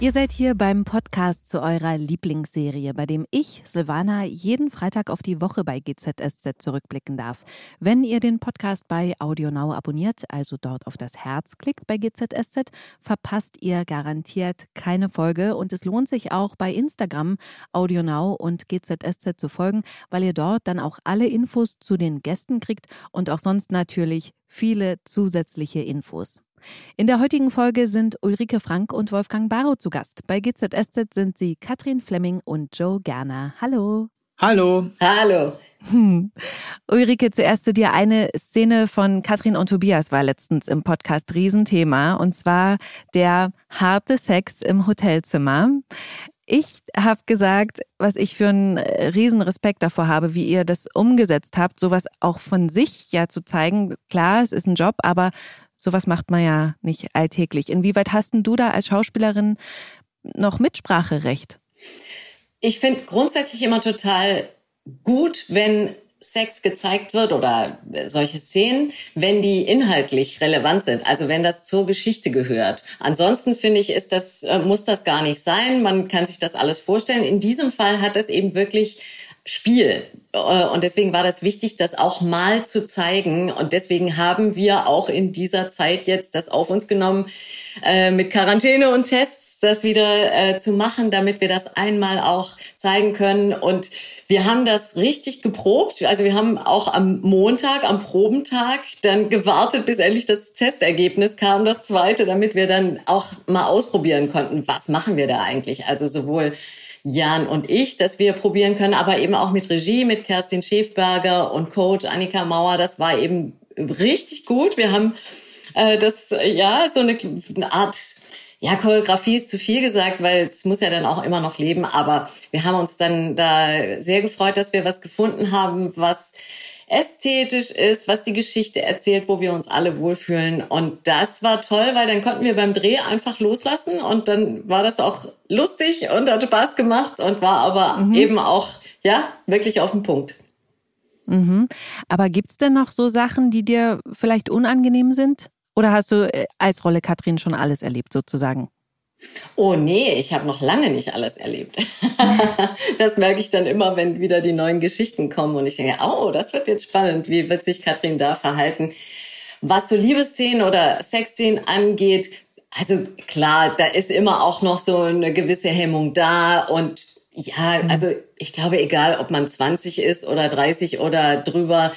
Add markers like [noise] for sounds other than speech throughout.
Ihr seid hier beim Podcast zu eurer Lieblingsserie, bei dem ich, Silvana, jeden Freitag auf die Woche bei GZSZ zurückblicken darf. Wenn ihr den Podcast bei AudioNow abonniert, also dort auf das Herz klickt bei GZSZ, verpasst ihr garantiert keine Folge und es lohnt sich auch bei Instagram AudioNow und GZSZ zu folgen, weil ihr dort dann auch alle Infos zu den Gästen kriegt und auch sonst natürlich viele zusätzliche Infos. In der heutigen Folge sind Ulrike Frank und Wolfgang Barrow zu Gast. Bei GZSZ sind sie Katrin Flemming und Joe Gerner. Hallo. Hallo. Hallo. Hm. Ulrike, zuerst zu dir. Eine Szene von Katrin und Tobias war letztens im Podcast Riesenthema und zwar der harte Sex im Hotelzimmer. Ich habe gesagt, was ich für einen Riesenrespekt davor habe, wie ihr das umgesetzt habt, sowas auch von sich ja zu zeigen. Klar, es ist ein Job, aber Sowas macht man ja nicht alltäglich. Inwieweit hast du da als Schauspielerin noch Mitspracherecht? Ich finde grundsätzlich immer total gut, wenn Sex gezeigt wird oder solche Szenen, wenn die inhaltlich relevant sind, also wenn das zur Geschichte gehört. Ansonsten finde ich, ist das, äh, muss das gar nicht sein. Man kann sich das alles vorstellen. In diesem Fall hat es eben wirklich Spiel. Äh, und deswegen war das wichtig, das auch mal zu zeigen. Und deswegen haben wir auch in dieser Zeit jetzt das auf uns genommen, äh, mit Quarantäne und Tests das wieder äh, zu machen, damit wir das einmal auch zeigen können. Und wir haben das richtig geprobt. Also wir haben auch am Montag, am Probentag, dann gewartet, bis endlich das Testergebnis kam, das zweite, damit wir dann auch mal ausprobieren konnten, was machen wir da eigentlich. Also sowohl Jan und ich, dass wir probieren können, aber eben auch mit Regie, mit Kerstin Schäfberger und Coach Annika Mauer. Das war eben richtig gut. Wir haben äh, das, ja, so eine, eine Art ja, Choreografie ist zu viel gesagt, weil es muss ja dann auch immer noch leben. Aber wir haben uns dann da sehr gefreut, dass wir was gefunden haben, was ästhetisch ist, was die Geschichte erzählt, wo wir uns alle wohlfühlen. Und das war toll, weil dann konnten wir beim Dreh einfach loslassen und dann war das auch lustig und hat Spaß gemacht und war aber mhm. eben auch, ja, wirklich auf den Punkt. Mhm. Aber gibt's denn noch so Sachen, die dir vielleicht unangenehm sind? Oder hast du äh, als Rolle Katrin schon alles erlebt sozusagen? Oh nee, ich habe noch lange nicht alles erlebt. [laughs] das merke ich dann immer, wenn wieder die neuen Geschichten kommen und ich denke, oh, das wird jetzt spannend. Wie wird sich Katrin da verhalten? Was so Liebesszenen oder Sexszenen angeht, also klar, da ist immer auch noch so eine gewisse Hemmung da und ja, also ich glaube, egal ob man 20 ist oder 30 oder drüber,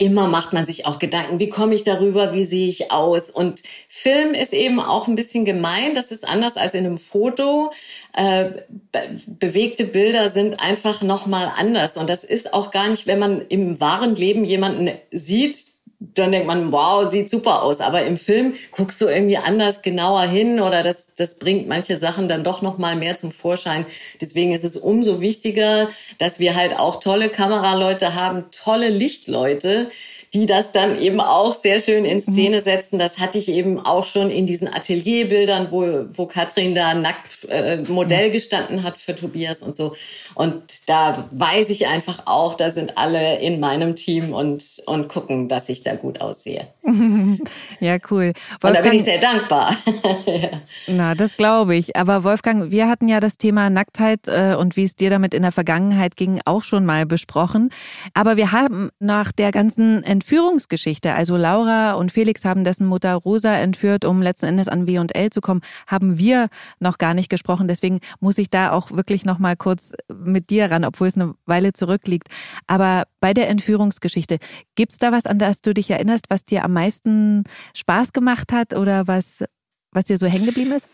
immer macht man sich auch Gedanken, wie komme ich darüber, wie sehe ich aus? Und Film ist eben auch ein bisschen gemein, das ist anders als in einem Foto. Äh, be bewegte Bilder sind einfach nochmal anders. Und das ist auch gar nicht, wenn man im wahren Leben jemanden sieht, dann denkt man, wow, sieht super aus. Aber im Film guckst du irgendwie anders genauer hin oder das, das bringt manche Sachen dann doch noch mal mehr zum Vorschein. Deswegen ist es umso wichtiger, dass wir halt auch tolle Kameraleute haben, tolle Lichtleute, die das dann eben auch sehr schön in Szene mhm. setzen. Das hatte ich eben auch schon in diesen Atelierbildern, wo, wo Katrin da nackt äh, Modell gestanden hat für Tobias und so. Und da weiß ich einfach auch, da sind alle in meinem Team und, und gucken, dass ich da gut aussehe. [laughs] ja, cool. Wolfgang, und da bin ich sehr dankbar. [laughs] ja. Na, das glaube ich. Aber Wolfgang, wir hatten ja das Thema Nacktheit äh, und wie es dir damit in der Vergangenheit ging, auch schon mal besprochen. Aber wir haben nach der ganzen Entführungsgeschichte, also Laura und Felix haben dessen Mutter Rosa entführt, um letzten Endes an W&L zu kommen, haben wir noch gar nicht gesprochen. Deswegen muss ich da auch wirklich noch mal kurz mit dir ran, obwohl es eine Weile zurückliegt. Aber bei der Entführungsgeschichte, gibt es da was, an das du dich erinnerst, was dir am meisten Spaß gemacht hat oder was, was dir so hängen geblieben ist?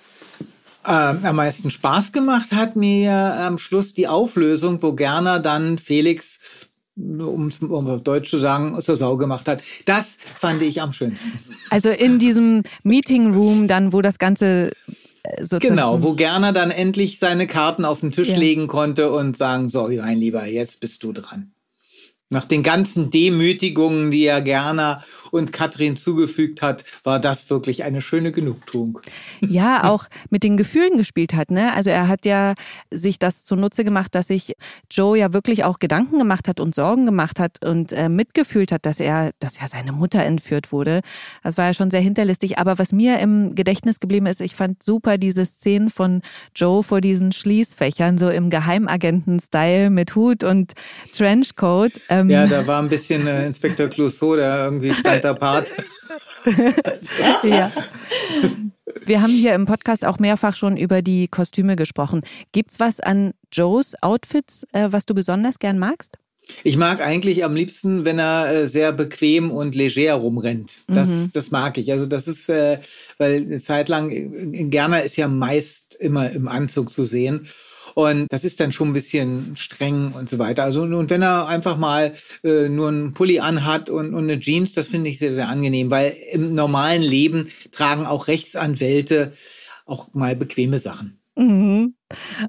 Ähm, am meisten Spaß gemacht hat mir am Schluss die Auflösung, wo Gerner dann Felix um es um Deutsch zu sagen, zur Sau gemacht hat. Das fand ich am schönsten. Also in diesem Meeting Room dann, wo das Ganze äh, sozusagen Genau, wo Gerner dann endlich seine Karten auf den Tisch ja. legen konnte und sagen, so, mein Lieber, jetzt bist du dran. Nach den ganzen Demütigungen, die er gerne und Katrin zugefügt hat, war das wirklich eine schöne Genugtuung. Ja, auch mit den Gefühlen gespielt hat. Ne? Also er hat ja sich das zunutze gemacht, dass sich Joe ja wirklich auch Gedanken gemacht hat und Sorgen gemacht hat und äh, mitgefühlt hat, dass er, dass ja seine Mutter entführt wurde. Das war ja schon sehr hinterlistig. Aber was mir im Gedächtnis geblieben ist, ich fand super diese Szenen von Joe vor diesen Schließfächern, so im Geheimagenten-Style mit Hut und Trenchcoat. Ähm ja, da war ein bisschen äh, Inspektor Clouseau, der irgendwie stand [laughs] da Part. [laughs] ja. Wir haben hier im Podcast auch mehrfach schon über die Kostüme gesprochen. Gibt's was an Joes Outfits, äh, was du besonders gern magst? Ich mag eigentlich am liebsten, wenn er äh, sehr bequem und leger rumrennt. Das, mhm. das mag ich. Also das ist, äh, weil eine Zeit lang, Gerner ist ja meist immer im Anzug zu sehen. Und das ist dann schon ein bisschen streng und so weiter. Also, und wenn er einfach mal äh, nur einen Pulli anhat und, und eine Jeans, das finde ich sehr, sehr angenehm, weil im normalen Leben tragen auch Rechtsanwälte auch mal bequeme Sachen. Mhm.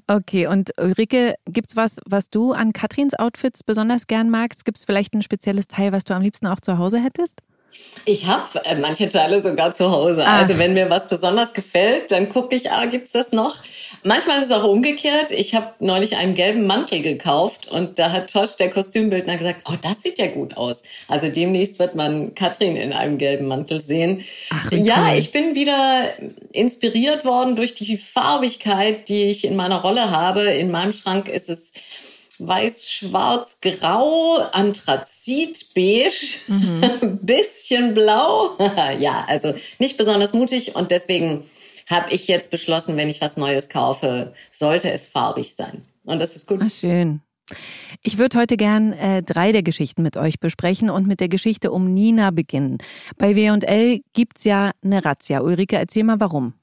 Okay, und Ulrike, gibt's was, was du an Katrins Outfits besonders gern magst? Gibt es vielleicht ein spezielles Teil, was du am liebsten auch zu Hause hättest? Ich habe äh, manche Teile sogar zu Hause. Ah. Also wenn mir was besonders gefällt, dann gucke ich, ah, gibt's das noch? Manchmal ist es auch umgekehrt. Ich habe neulich einen gelben Mantel gekauft und da hat Tosh, der Kostümbildner, gesagt, oh, das sieht ja gut aus. Also demnächst wird man Katrin in einem gelben Mantel sehen. Ach, ja, cool. ich bin wieder inspiriert worden durch die Farbigkeit, die ich in meiner Rolle habe. In meinem Schrank ist es weiß, schwarz, grau, Anthrazit, beige, mhm. [laughs] bisschen blau. [laughs] ja, also nicht besonders mutig und deswegen habe ich jetzt beschlossen, wenn ich was Neues kaufe, sollte es farbig sein. Und das ist gut. Ach, schön. Ich würde heute gern äh, drei der Geschichten mit euch besprechen und mit der Geschichte um Nina beginnen. Bei W&L gibt's ja eine Razzia. Ulrike, erzähl mal warum.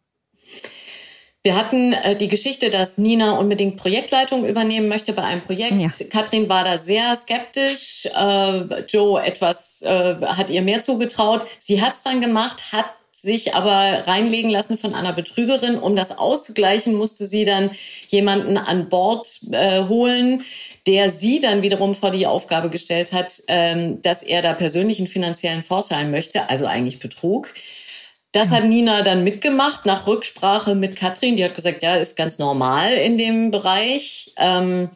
Wir hatten äh, die Geschichte, dass Nina unbedingt Projektleitung übernehmen möchte bei einem Projekt. Ja. Katrin war da sehr skeptisch. Äh, Joe etwas äh, hat ihr mehr zugetraut. Sie hat's dann gemacht, hat sich aber reinlegen lassen von einer Betrügerin. Um das auszugleichen, musste sie dann jemanden an Bord äh, holen, der sie dann wiederum vor die Aufgabe gestellt hat, ähm, dass er da persönlichen finanziellen Vorteil möchte, also eigentlich Betrug. Das hat Nina dann mitgemacht nach Rücksprache mit Katrin. Die hat gesagt, ja, ist ganz normal in dem Bereich. Ähm,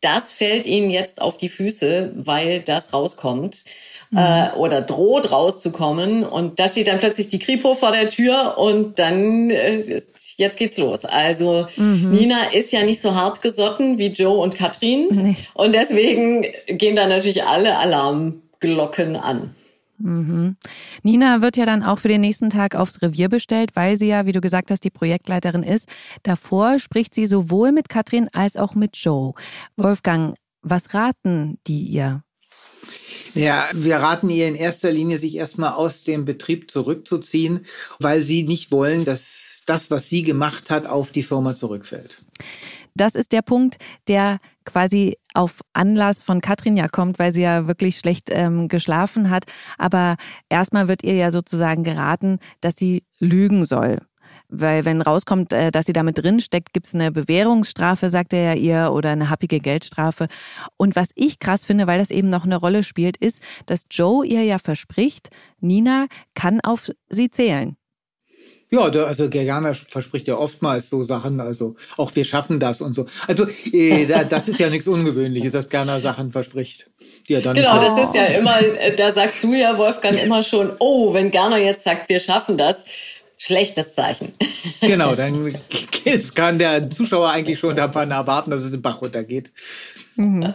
das fällt ihnen jetzt auf die Füße, weil das rauskommt mhm. äh, oder droht rauszukommen. Und da steht dann plötzlich die Kripo vor der Tür und dann äh, jetzt geht's los. Also mhm. Nina ist ja nicht so hart gesotten wie Joe und Katrin nee. und deswegen gehen da natürlich alle Alarmglocken an. Mhm. Nina wird ja dann auch für den nächsten Tag aufs Revier bestellt, weil sie ja, wie du gesagt hast, die Projektleiterin ist. Davor spricht sie sowohl mit Katrin als auch mit Joe. Wolfgang, was raten die ihr? Ja, wir raten ihr in erster Linie, sich erstmal aus dem Betrieb zurückzuziehen, weil sie nicht wollen, dass das, was sie gemacht hat, auf die Firma zurückfällt. Das ist der Punkt, der quasi auf Anlass von Katrin ja kommt, weil sie ja wirklich schlecht ähm, geschlafen hat. Aber erstmal wird ihr ja sozusagen geraten, dass sie lügen soll. Weil wenn rauskommt, äh, dass sie damit drin steckt, gibt es eine Bewährungsstrafe, sagt er ja ihr, oder eine happige Geldstrafe. Und was ich krass finde, weil das eben noch eine Rolle spielt, ist, dass Joe ihr ja verspricht, Nina kann auf sie zählen. Ja, da, also Gergana verspricht ja oftmals so Sachen, also auch wir schaffen das und so. Also äh, das ist ja nichts Ungewöhnliches, dass Gerner Sachen verspricht. Die er dann genau, das ist ja immer, äh, da sagst du ja, Wolfgang, immer schon, oh, wenn Gerner jetzt sagt, wir schaffen das, schlechtes Zeichen. [laughs] Genau, dann kann der Zuschauer eigentlich schon davon erwarten, dass es den Bach runtergeht. Mhm.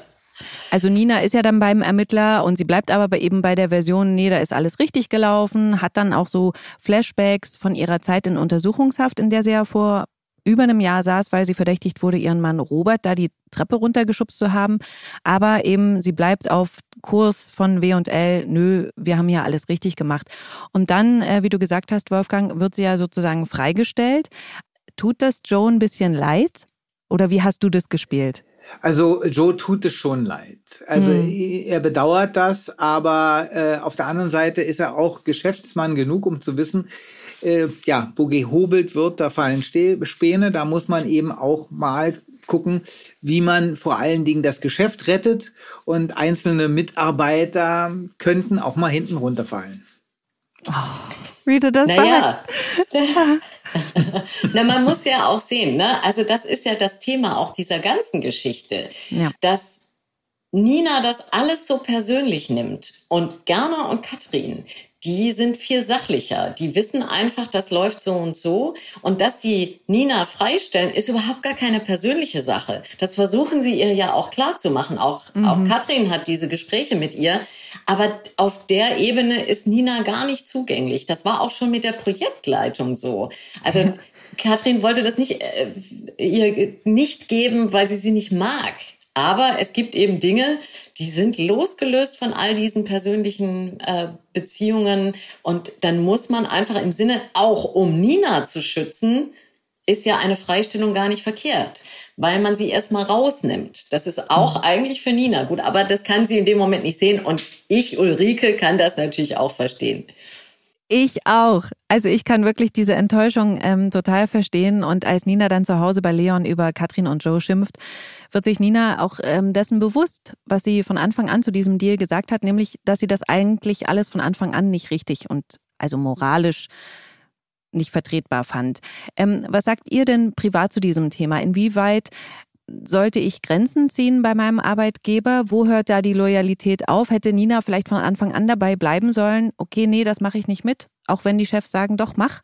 Also Nina ist ja dann beim Ermittler und sie bleibt aber eben bei der Version, nee, da ist alles richtig gelaufen, hat dann auch so Flashbacks von ihrer Zeit in Untersuchungshaft, in der sie ja vor über einem Jahr saß, weil sie verdächtigt wurde, ihren Mann Robert da die Treppe runtergeschubst zu haben. Aber eben, sie bleibt auf Kurs von W&L, nö, wir haben ja alles richtig gemacht. Und dann, äh, wie du gesagt hast, Wolfgang, wird sie ja sozusagen freigestellt. Tut das Joe ein bisschen leid? Oder wie hast du das gespielt? Also Joe tut es schon leid. Also mhm. er bedauert das, aber äh, auf der anderen Seite ist er auch Geschäftsmann genug, um zu wissen, äh, ja, wo gehobelt wird, da fallen Späne, da muss man eben auch mal gucken, wie man vor allen Dingen das Geschäft rettet und einzelne Mitarbeiter könnten auch mal hinten runterfallen. Oh, wie du das naja. [laughs] Na, man muss ja auch sehen, ne? Also das ist ja das Thema auch dieser ganzen Geschichte, ja. dass Nina das alles so persönlich nimmt und Gerner und Katrin, die sind viel sachlicher. Die wissen einfach, das läuft so und so. Und dass sie Nina freistellen, ist überhaupt gar keine persönliche Sache. Das versuchen sie ihr ja auch klar zu machen. Auch, mhm. auch Katrin hat diese Gespräche mit ihr. Aber auf der Ebene ist Nina gar nicht zugänglich. Das war auch schon mit der Projektleitung so. Also Katrin wollte das nicht, äh, ihr nicht geben, weil sie sie nicht mag. Aber es gibt eben Dinge, die sind losgelöst von all diesen persönlichen äh, Beziehungen. Und dann muss man einfach im Sinne, auch um Nina zu schützen, ist ja eine Freistellung gar nicht verkehrt, weil man sie erstmal rausnimmt. Das ist auch mhm. eigentlich für Nina gut, aber das kann sie in dem Moment nicht sehen. Und ich, Ulrike, kann das natürlich auch verstehen. Ich auch. Also ich kann wirklich diese Enttäuschung ähm, total verstehen. Und als Nina dann zu Hause bei Leon über Katrin und Joe schimpft, wird sich Nina auch ähm, dessen bewusst, was sie von Anfang an zu diesem Deal gesagt hat, nämlich, dass sie das eigentlich alles von Anfang an nicht richtig und also moralisch nicht vertretbar fand. Ähm, was sagt ihr denn privat zu diesem Thema? Inwieweit sollte ich Grenzen ziehen bei meinem Arbeitgeber? Wo hört da die Loyalität auf? Hätte Nina vielleicht von Anfang an dabei bleiben sollen? Okay, nee, das mache ich nicht mit. Auch wenn die Chefs sagen, doch, mach.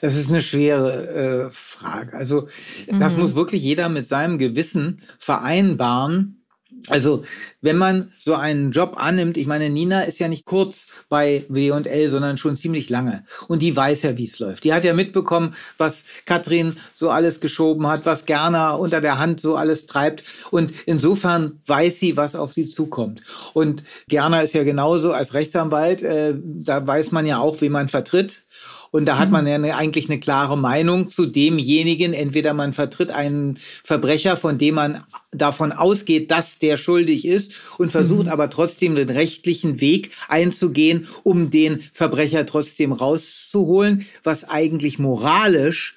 Das ist eine schwere äh, Frage. Also das mhm. muss wirklich jeder mit seinem Gewissen vereinbaren, also, wenn man so einen Job annimmt, ich meine, Nina ist ja nicht kurz bei W&L, sondern schon ziemlich lange. Und die weiß ja, wie es läuft. Die hat ja mitbekommen, was Katrin so alles geschoben hat, was Gerner unter der Hand so alles treibt. Und insofern weiß sie, was auf sie zukommt. Und Gerner ist ja genauso als Rechtsanwalt, äh, da weiß man ja auch, wie man vertritt. Und da hat man ja eine, eigentlich eine klare Meinung zu demjenigen. Entweder man vertritt einen Verbrecher, von dem man davon ausgeht, dass der schuldig ist und versucht mhm. aber trotzdem den rechtlichen Weg einzugehen, um den Verbrecher trotzdem rauszuholen, was eigentlich moralisch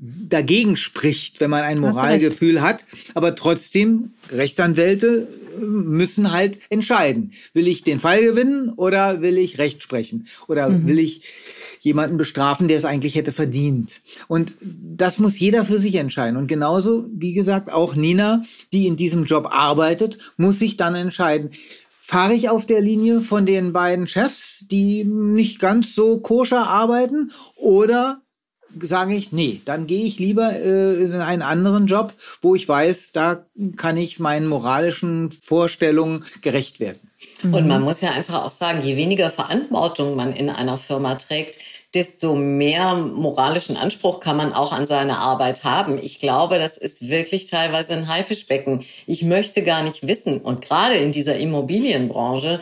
dagegen spricht, wenn man ein Moralgefühl hat. Aber trotzdem, Rechtsanwälte müssen halt entscheiden. Will ich den Fall gewinnen oder will ich Recht sprechen? Oder mhm. will ich jemanden bestrafen, der es eigentlich hätte verdient. Und das muss jeder für sich entscheiden. Und genauso, wie gesagt, auch Nina, die in diesem Job arbeitet, muss sich dann entscheiden. Fahre ich auf der Linie von den beiden Chefs, die nicht ganz so koscher arbeiten, oder sage ich, nee, dann gehe ich lieber äh, in einen anderen Job, wo ich weiß, da kann ich meinen moralischen Vorstellungen gerecht werden. Und man muss ja einfach auch sagen, je weniger Verantwortung man in einer Firma trägt, desto mehr moralischen Anspruch kann man auch an seine Arbeit haben. Ich glaube, das ist wirklich teilweise ein Haifischbecken. Ich möchte gar nicht wissen, und gerade in dieser Immobilienbranche,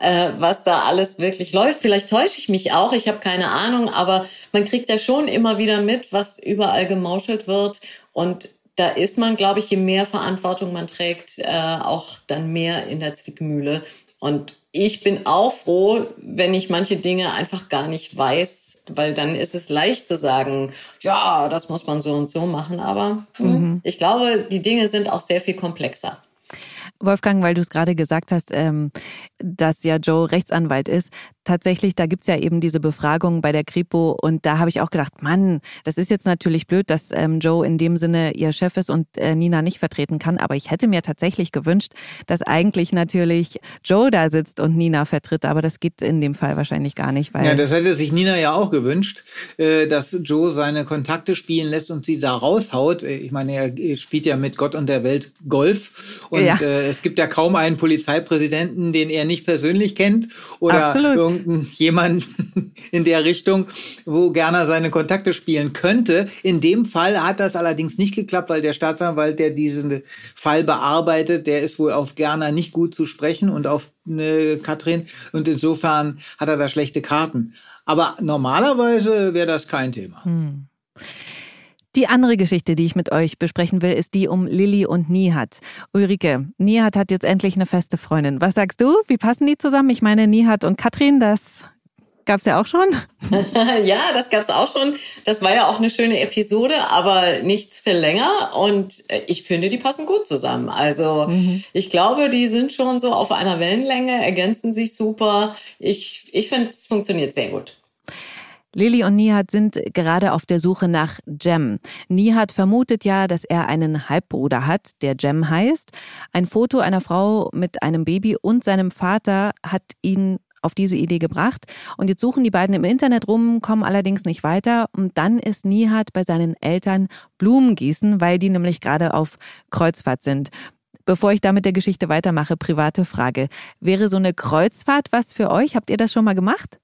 äh, was da alles wirklich läuft. Vielleicht täusche ich mich auch, ich habe keine Ahnung, aber man kriegt ja schon immer wieder mit, was überall gemauschelt wird. Und da ist man, glaube ich, je mehr Verantwortung man trägt, äh, auch dann mehr in der Zwickmühle. Und ich bin auch froh, wenn ich manche Dinge einfach gar nicht weiß, weil dann ist es leicht zu sagen, ja, das muss man so und so machen, aber hm, mhm. ich glaube, die Dinge sind auch sehr viel komplexer. Wolfgang, weil du es gerade gesagt hast, ähm, dass ja Joe Rechtsanwalt ist, tatsächlich, da gibt's ja eben diese Befragung bei der Kripo und da habe ich auch gedacht, Mann, das ist jetzt natürlich blöd, dass ähm, Joe in dem Sinne ihr Chef ist und äh, Nina nicht vertreten kann, aber ich hätte mir tatsächlich gewünscht, dass eigentlich natürlich Joe da sitzt und Nina vertritt, aber das geht in dem Fall wahrscheinlich gar nicht. Weil ja, das hätte sich Nina ja auch gewünscht, äh, dass Joe seine Kontakte spielen lässt und sie da raushaut. Ich meine, er spielt ja mit Gott und der Welt Golf und ja. äh, es gibt ja kaum einen Polizeipräsidenten, den er nicht persönlich kennt oder Absolut jemand [laughs] in der Richtung, wo Gerner seine Kontakte spielen könnte. In dem Fall hat das allerdings nicht geklappt, weil der Staatsanwalt, der diesen Fall bearbeitet, der ist wohl auf Gerner nicht gut zu sprechen und auf äh, Katrin. Und insofern hat er da schlechte Karten. Aber normalerweise wäre das kein Thema. Hm. Die andere Geschichte, die ich mit euch besprechen will, ist die um Lilly und Nihat. Ulrike, Nihat hat jetzt endlich eine feste Freundin. Was sagst du? Wie passen die zusammen? Ich meine, Nihat und Katrin, das Gab's ja auch schon. [laughs] ja, das gab's auch schon. Das war ja auch eine schöne Episode, aber nichts für länger. Und äh, ich finde, die passen gut zusammen. Also mhm. ich glaube, die sind schon so auf einer Wellenlänge, ergänzen sich super. Ich, ich finde, es funktioniert sehr gut. Lili und Nihat sind gerade auf der Suche nach Jem. Nihat vermutet ja, dass er einen Halbbruder hat, der Jem heißt. Ein Foto einer Frau mit einem Baby und seinem Vater hat ihn auf diese Idee gebracht. Und jetzt suchen die beiden im Internet rum, kommen allerdings nicht weiter. Und dann ist Nihat bei seinen Eltern Blumen gießen, weil die nämlich gerade auf Kreuzfahrt sind. Bevor ich da mit der Geschichte weitermache, private Frage. Wäre so eine Kreuzfahrt was für euch? Habt ihr das schon mal gemacht?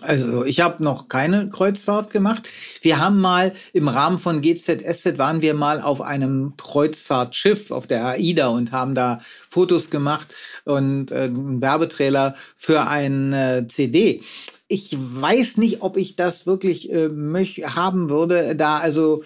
Also ich habe noch keine Kreuzfahrt gemacht. Wir haben mal im Rahmen von GZSZ waren wir mal auf einem Kreuzfahrtschiff auf der AIDA und haben da Fotos gemacht und äh, einen Werbetrailer für ein äh, CD. Ich weiß nicht, ob ich das wirklich äh, haben würde, da also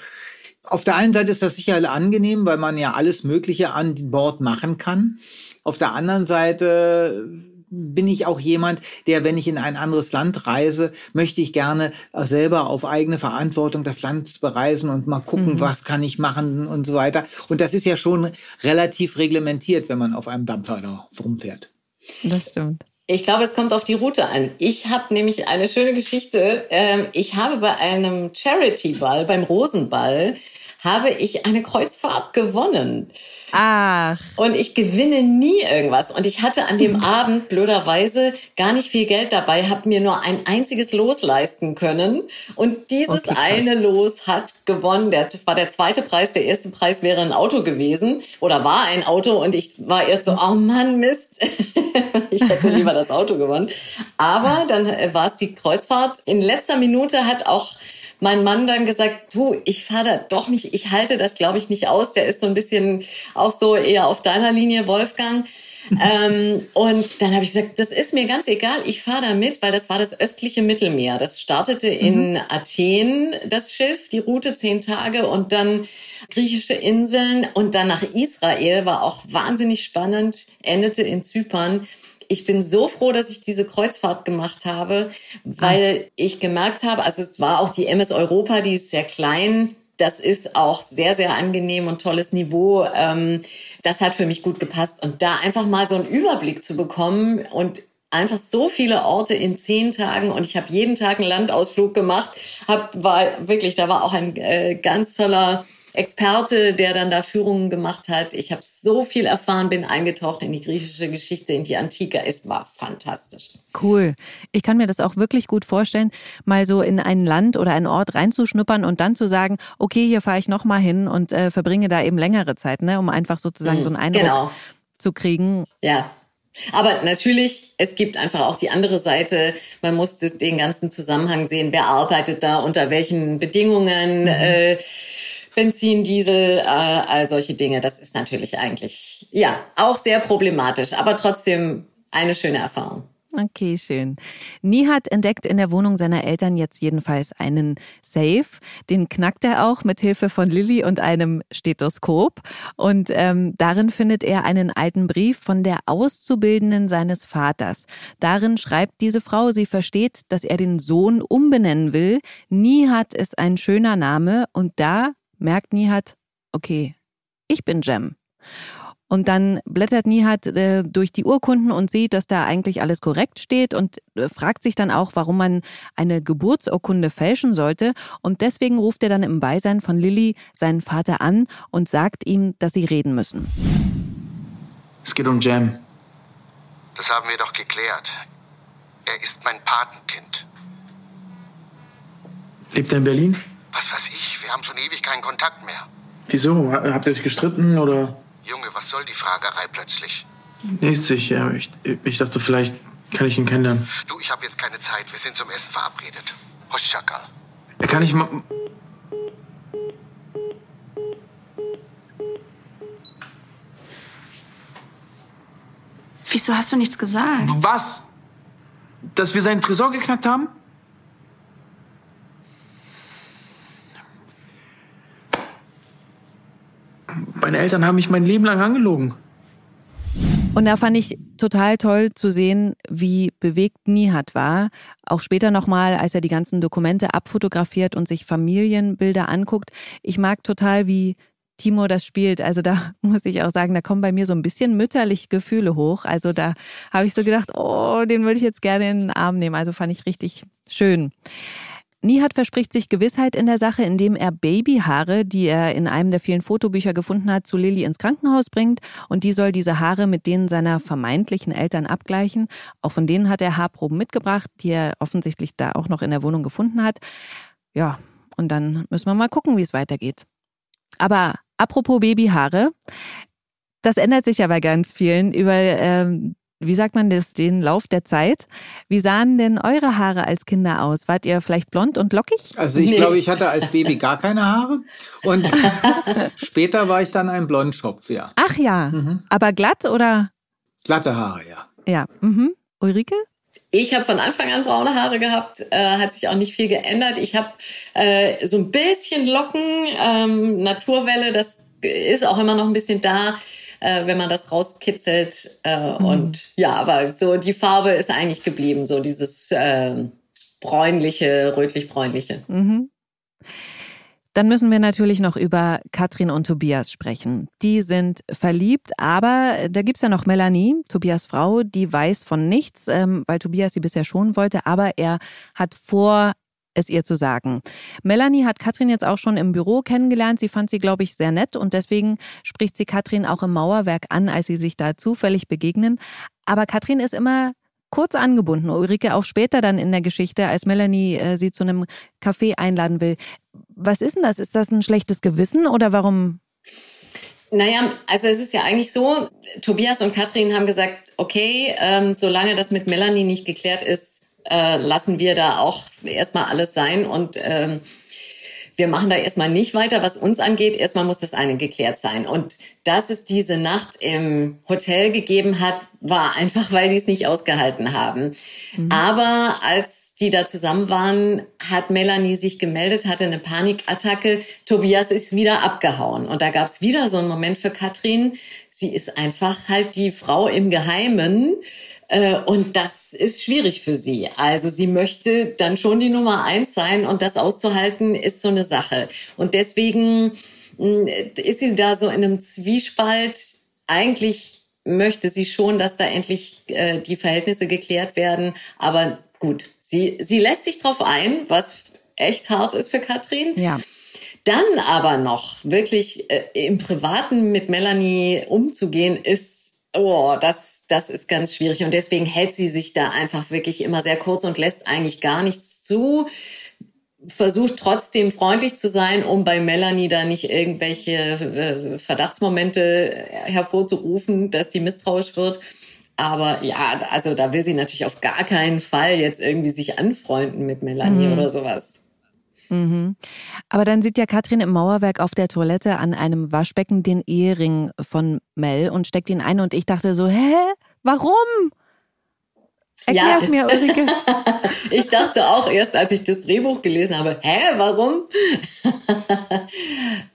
auf der einen Seite ist das sicher angenehm, weil man ja alles Mögliche an Bord machen kann. Auf der anderen Seite bin ich auch jemand, der, wenn ich in ein anderes Land reise, möchte ich gerne selber auf eigene Verantwortung das Land bereisen und mal gucken, mhm. was kann ich machen und so weiter. Und das ist ja schon relativ reglementiert, wenn man auf einem Dampfer da rumfährt. Das stimmt. Ich glaube, es kommt auf die Route an. Ich habe nämlich eine schöne Geschichte. Ähm, ich habe bei einem Charity-Ball, beim Rosenball, habe ich eine Kreuzfahrt gewonnen. Ach. Und ich gewinne nie irgendwas. Und ich hatte an dem [laughs] Abend blöderweise gar nicht viel Geld dabei, habe mir nur ein einziges Los leisten können. Und dieses okay, eine Los hat gewonnen. Das war der zweite Preis. Der erste Preis wäre ein Auto gewesen oder war ein Auto. Und ich war erst so, oh Mann, Mist. [laughs] ich hätte lieber das Auto gewonnen. Aber dann war es die Kreuzfahrt. In letzter Minute hat auch mein Mann dann gesagt, du, ich fahre da doch nicht, ich halte das, glaube ich, nicht aus. Der ist so ein bisschen auch so eher auf deiner Linie, Wolfgang. [laughs] ähm, und dann habe ich gesagt, das ist mir ganz egal, ich fahre da mit, weil das war das östliche Mittelmeer. Das startete in mhm. Athen, das Schiff, die Route zehn Tage und dann griechische Inseln und dann nach Israel, war auch wahnsinnig spannend, endete in Zypern ich bin so froh, dass ich diese Kreuzfahrt gemacht habe, weil ah. ich gemerkt habe, also es war auch die MS Europa, die ist sehr klein. Das ist auch sehr, sehr angenehm und tolles Niveau. Ähm, das hat für mich gut gepasst. Und da einfach mal so einen Überblick zu bekommen und einfach so viele Orte in zehn Tagen und ich habe jeden Tag einen Landausflug gemacht. Hab, war wirklich, da war auch ein äh, ganz toller Experte, der dann da Führungen gemacht hat. Ich habe so viel erfahren, bin eingetaucht in die griechische Geschichte, in die Antike. Es war fantastisch. Cool. Ich kann mir das auch wirklich gut vorstellen, mal so in ein Land oder einen Ort reinzuschnuppern und dann zu sagen, okay, hier fahre ich noch mal hin und äh, verbringe da eben längere Zeit, ne, um einfach sozusagen mhm, so einen Eindruck genau. zu kriegen. Ja. Aber natürlich, es gibt einfach auch die andere Seite. Man muss den ganzen Zusammenhang sehen. Wer arbeitet da, unter welchen Bedingungen? Mhm. Äh, Benzin, Diesel, äh, all solche Dinge. Das ist natürlich eigentlich, ja, auch sehr problematisch, aber trotzdem eine schöne Erfahrung. Okay, schön. Nihat entdeckt in der Wohnung seiner Eltern jetzt jedenfalls einen Safe. Den knackt er auch mit Hilfe von Lilly und einem Stethoskop. Und ähm, darin findet er einen alten Brief von der Auszubildenden seines Vaters. Darin schreibt diese Frau, sie versteht, dass er den Sohn umbenennen will. Nihat ist ein schöner Name und da merkt Nihat, okay, ich bin Jem. Und dann blättert Nihat äh, durch die Urkunden und sieht, dass da eigentlich alles korrekt steht und äh, fragt sich dann auch, warum man eine Geburtsurkunde fälschen sollte. Und deswegen ruft er dann im Beisein von Lilly seinen Vater an und sagt ihm, dass sie reden müssen. Es geht um Jem. Das haben wir doch geklärt. Er ist mein Patenkind. Lebt er in Berlin? Was weiß ich, wir haben schon ewig keinen Kontakt mehr. Wieso? Habt ihr euch gestritten oder? Junge, was soll die Fragerei plötzlich? Nichts, ich, ja, ich, ich dachte, vielleicht kann ich ihn kennenlernen. Du, ich habe jetzt keine Zeit. Wir sind zum Essen verabredet. Hoschakal. Kann ich mal... Wieso hast du nichts gesagt? Was? Dass wir seinen Tresor geknackt haben? Meine Eltern haben mich mein Leben lang angelogen. Und da fand ich total toll zu sehen, wie bewegt Nihat war. Auch später nochmal, als er die ganzen Dokumente abfotografiert und sich Familienbilder anguckt. Ich mag total, wie Timo das spielt. Also da [laughs] muss ich auch sagen, da kommen bei mir so ein bisschen mütterliche Gefühle hoch. Also da habe ich so gedacht, oh, den würde ich jetzt gerne in den Arm nehmen. Also fand ich richtig schön. Nihat verspricht sich Gewissheit in der Sache, indem er Babyhaare, die er in einem der vielen Fotobücher gefunden hat, zu Lilly ins Krankenhaus bringt und die soll diese Haare mit denen seiner vermeintlichen Eltern abgleichen. Auch von denen hat er Haarproben mitgebracht, die er offensichtlich da auch noch in der Wohnung gefunden hat. Ja, und dann müssen wir mal gucken, wie es weitergeht. Aber apropos Babyhaare, das ändert sich ja bei ganz vielen über ähm, wie sagt man das, den Lauf der Zeit. Wie sahen denn eure Haare als Kinder aus? Wart ihr vielleicht blond und lockig? Also ich nee. glaube, ich hatte als Baby gar keine Haare und [laughs] später war ich dann ein Blondschopf, ja. Ach ja, mhm. aber glatt oder? Glatte Haare, ja. Ja, mhm. Ulrike? Ich habe von Anfang an braune Haare gehabt, äh, hat sich auch nicht viel geändert. Ich habe äh, so ein bisschen Locken, ähm, Naturwelle, das ist auch immer noch ein bisschen da äh, wenn man das rauskitzelt. Äh, mhm. Und ja, aber so die Farbe ist eigentlich geblieben, so dieses äh, bräunliche, rötlich-bräunliche. Mhm. Dann müssen wir natürlich noch über Katrin und Tobias sprechen. Die sind verliebt, aber da gibt's ja noch Melanie, Tobias Frau, die weiß von nichts, ähm, weil Tobias sie bisher schon wollte, aber er hat vor, es ihr zu sagen. Melanie hat Katrin jetzt auch schon im Büro kennengelernt. Sie fand sie, glaube ich, sehr nett und deswegen spricht sie Katrin auch im Mauerwerk an, als sie sich da zufällig begegnen. Aber Katrin ist immer kurz angebunden. Ulrike auch später dann in der Geschichte, als Melanie äh, sie zu einem Café einladen will. Was ist denn das? Ist das ein schlechtes Gewissen oder warum? Naja, also es ist ja eigentlich so, Tobias und Katrin haben gesagt, okay, ähm, solange das mit Melanie nicht geklärt ist, äh, lassen wir da auch erstmal alles sein und ähm, wir machen da erstmal nicht weiter, was uns angeht. Erstmal muss das eine geklärt sein. Und dass es diese Nacht im Hotel gegeben hat, war einfach, weil die es nicht ausgehalten haben. Mhm. Aber als die da zusammen waren, hat Melanie sich gemeldet, hatte eine Panikattacke. Tobias ist wieder abgehauen. Und da gab es wieder so einen Moment für Katrin. Sie ist einfach halt die Frau im Geheimen und das ist schwierig für sie. Also sie möchte dann schon die Nummer eins sein und das auszuhalten ist so eine Sache. Und deswegen mm, ist sie da so in einem Zwiespalt. Eigentlich möchte sie schon, dass da endlich äh, die Verhältnisse geklärt werden. Aber gut, sie, sie lässt sich drauf ein, was echt hart ist für Katrin. Ja. Dann aber noch wirklich äh, im Privaten mit Melanie umzugehen, ist, oh, das das ist ganz schwierig. Und deswegen hält sie sich da einfach wirklich immer sehr kurz und lässt eigentlich gar nichts zu. Versucht trotzdem freundlich zu sein, um bei Melanie da nicht irgendwelche äh, Verdachtsmomente hervorzurufen, dass die misstrauisch wird. Aber ja, also da will sie natürlich auf gar keinen Fall jetzt irgendwie sich anfreunden mit Melanie mhm. oder sowas. Mhm. Aber dann sieht ja Katrin im Mauerwerk auf der Toilette an einem Waschbecken den Ehering von Mel und steckt ihn ein und ich dachte so, hä? Warum? Erklär's ja. mir, Ulrike. [laughs] ich dachte auch erst, als ich das Drehbuch gelesen habe, hä, warum? [laughs]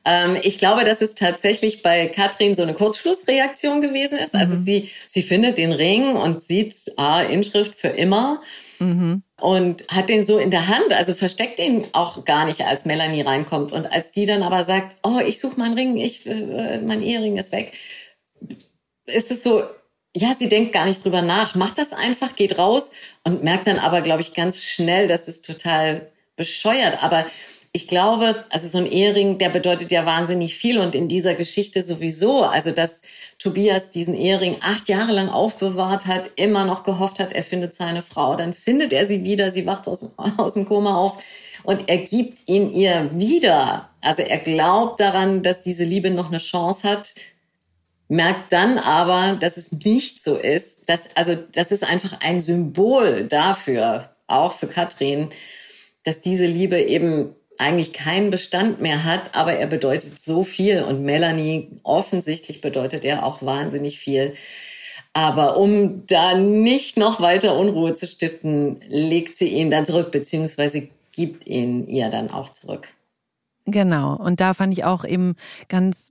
ähm, ich glaube, dass es tatsächlich bei Katrin so eine Kurzschlussreaktion gewesen ist. Also mhm. sie, sie findet den Ring und sieht, ah, Inschrift für immer. Mhm und hat den so in der Hand, also versteckt ihn auch gar nicht, als Melanie reinkommt. Und als die dann aber sagt, oh, ich suche meinen Ring, ich, äh, mein Ehering ist weg, ist es so, ja, sie denkt gar nicht drüber nach, macht das einfach, geht raus und merkt dann aber, glaube ich, ganz schnell, dass es total bescheuert. Aber ich glaube, also so ein Ehering, der bedeutet ja wahnsinnig viel und in dieser Geschichte sowieso. Also, dass Tobias diesen Ehering acht Jahre lang aufbewahrt hat, immer noch gehofft hat, er findet seine Frau. Dann findet er sie wieder, sie wacht aus, [laughs] aus dem Koma auf und er gibt ihn ihr wieder. Also er glaubt daran, dass diese Liebe noch eine Chance hat, merkt dann aber, dass es nicht so ist. Dass, also das ist einfach ein Symbol dafür, auch für Katrin, dass diese Liebe eben eigentlich keinen Bestand mehr hat, aber er bedeutet so viel und Melanie offensichtlich bedeutet er auch wahnsinnig viel. Aber um da nicht noch weiter Unruhe zu stiften, legt sie ihn dann zurück, beziehungsweise gibt ihn ihr dann auch zurück. Genau. Und da fand ich auch eben ganz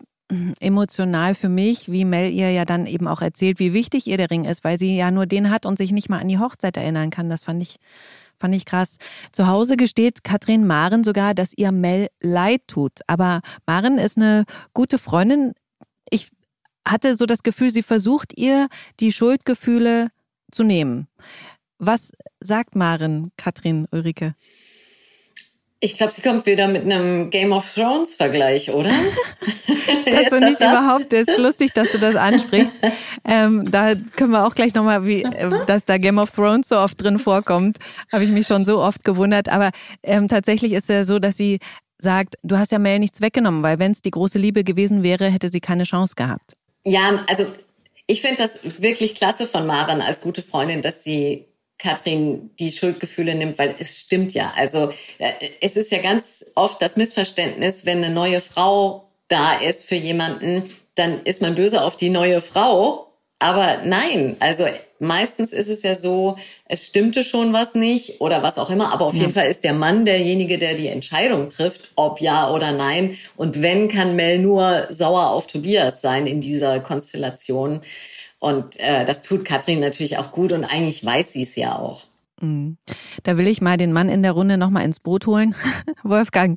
emotional für mich, wie Mel ihr ja dann eben auch erzählt, wie wichtig ihr der Ring ist, weil sie ja nur den hat und sich nicht mal an die Hochzeit erinnern kann. Das fand ich, fand ich krass. Zu Hause gesteht Katrin Maren sogar, dass ihr Mel leid tut. Aber Maren ist eine gute Freundin. Ich hatte so das Gefühl, sie versucht ihr die Schuldgefühle zu nehmen. Was sagt Maren, Katrin, Ulrike? Ich glaube, sie kommt wieder mit einem Game of Thrones Vergleich, oder? [laughs] das so nicht das? überhaupt. Das ist lustig, dass du das ansprichst. ähm, da können wir auch gleich nochmal, wie, äh, dass da Game of Thrones so oft drin vorkommt, habe ich mich schon so oft gewundert. Aber ähm, tatsächlich ist es ja so, dass sie sagt, du hast ja Mel nichts weggenommen, weil wenn es die große Liebe gewesen wäre, hätte sie keine Chance gehabt. Ja, also ich finde das wirklich klasse von Maren als gute Freundin, dass sie Katrin die Schuldgefühle nimmt, weil es stimmt ja. Also äh, es ist ja ganz oft das Missverständnis, wenn eine neue Frau da ist für jemanden, dann ist man böse auf die neue Frau. Aber nein, also meistens ist es ja so, es stimmte schon was nicht oder was auch immer, aber auf ja. jeden Fall ist der Mann derjenige, der die Entscheidung trifft, ob ja oder nein. Und wenn, kann Mel nur sauer auf Tobias sein in dieser Konstellation. Und äh, das tut Katrin natürlich auch gut und eigentlich weiß sie es ja auch. Mhm. Da will ich mal den Mann in der Runde nochmal ins Boot holen. [laughs] Wolfgang,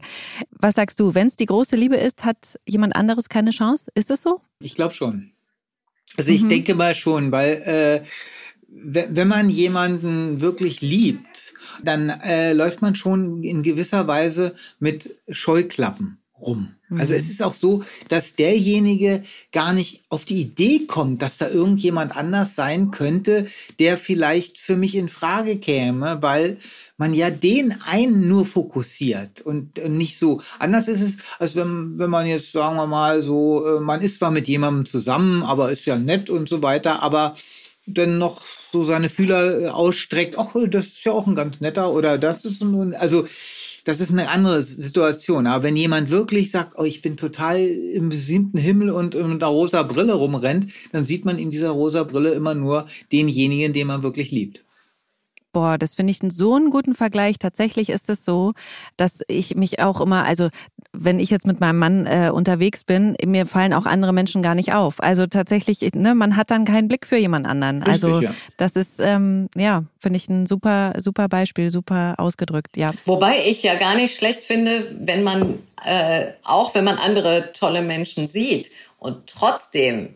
was sagst du? Wenn es die große Liebe ist, hat jemand anderes keine Chance? Ist es so? Ich glaube schon. Also ich mhm. denke mal schon, weil äh, wenn man jemanden wirklich liebt, dann äh, läuft man schon in gewisser Weise mit Scheuklappen rum. Also es mhm. ist auch so, dass derjenige gar nicht auf die Idee kommt, dass da irgendjemand anders sein könnte, der vielleicht für mich in Frage käme, weil man ja den einen nur fokussiert und nicht so. Anders ist es, als wenn, wenn man jetzt, sagen wir mal, so, äh, man ist zwar mit jemandem zusammen, aber ist ja nett und so weiter, aber dann noch so seine Fühler äh, ausstreckt, ach, das ist ja auch ein ganz netter oder das ist nun, also das ist eine andere Situation. Aber wenn jemand wirklich sagt, oh, ich bin total im siebten Himmel und mit einer rosa Brille rumrennt, dann sieht man in dieser rosa Brille immer nur denjenigen, den man wirklich liebt. Boah, das finde ich so einen guten Vergleich. Tatsächlich ist es so, dass ich mich auch immer, also wenn ich jetzt mit meinem Mann äh, unterwegs bin, mir fallen auch andere Menschen gar nicht auf. Also tatsächlich, ne, man hat dann keinen Blick für jemand anderen. Richtig, also ja. das ist, ähm, ja, finde ich ein super, super Beispiel, super ausgedrückt, ja. Wobei ich ja gar nicht schlecht finde, wenn man, äh, auch wenn man andere tolle Menschen sieht und trotzdem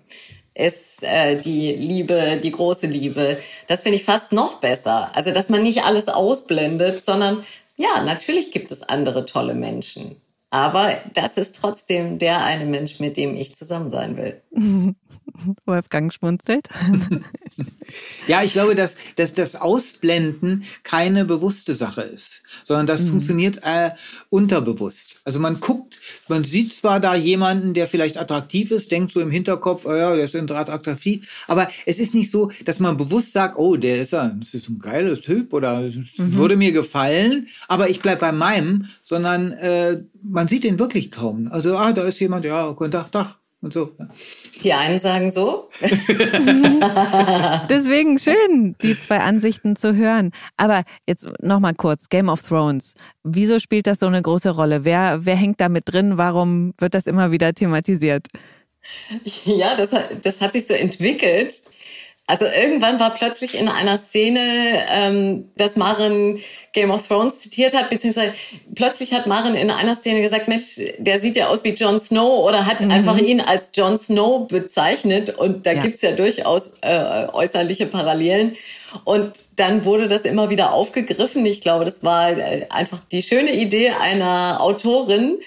ist äh, die Liebe, die große Liebe. Das finde ich fast noch besser. Also, dass man nicht alles ausblendet, sondern ja, natürlich gibt es andere tolle Menschen. Aber das ist trotzdem der eine Mensch, mit dem ich zusammen sein will. [laughs] [laughs] Wolfgang schmunzelt. [laughs] ja, ich glaube, dass, dass das Ausblenden keine bewusste Sache ist, sondern das mhm. funktioniert äh, unterbewusst. Also man guckt, man sieht zwar da jemanden, der vielleicht attraktiv ist, denkt so im Hinterkopf, oh ja, der ist attraktiv, aber es ist nicht so, dass man bewusst sagt, oh, der ist ja, das ist ein geiles Typ oder mhm. würde mir gefallen, aber ich bleib bei meinem, sondern äh, man sieht den wirklich kaum. Also, ah, da ist jemand, ja, guten Tag, Tag und so. Die einen sagen so. [laughs] Deswegen schön, die zwei Ansichten zu hören. Aber jetzt noch mal kurz, Game of Thrones. Wieso spielt das so eine große Rolle? Wer, wer hängt da mit drin? Warum wird das immer wieder thematisiert? Ja, das, das hat sich so entwickelt. Also irgendwann war plötzlich in einer Szene, ähm, dass Maren Game of Thrones zitiert hat, beziehungsweise plötzlich hat Maren in einer Szene gesagt, Mensch, der sieht ja aus wie Jon Snow oder hat mhm. einfach ihn als Jon Snow bezeichnet und da ja. gibt's ja durchaus äh, äußerliche Parallelen. Und dann wurde das immer wieder aufgegriffen. Ich glaube, das war äh, einfach die schöne Idee einer Autorin.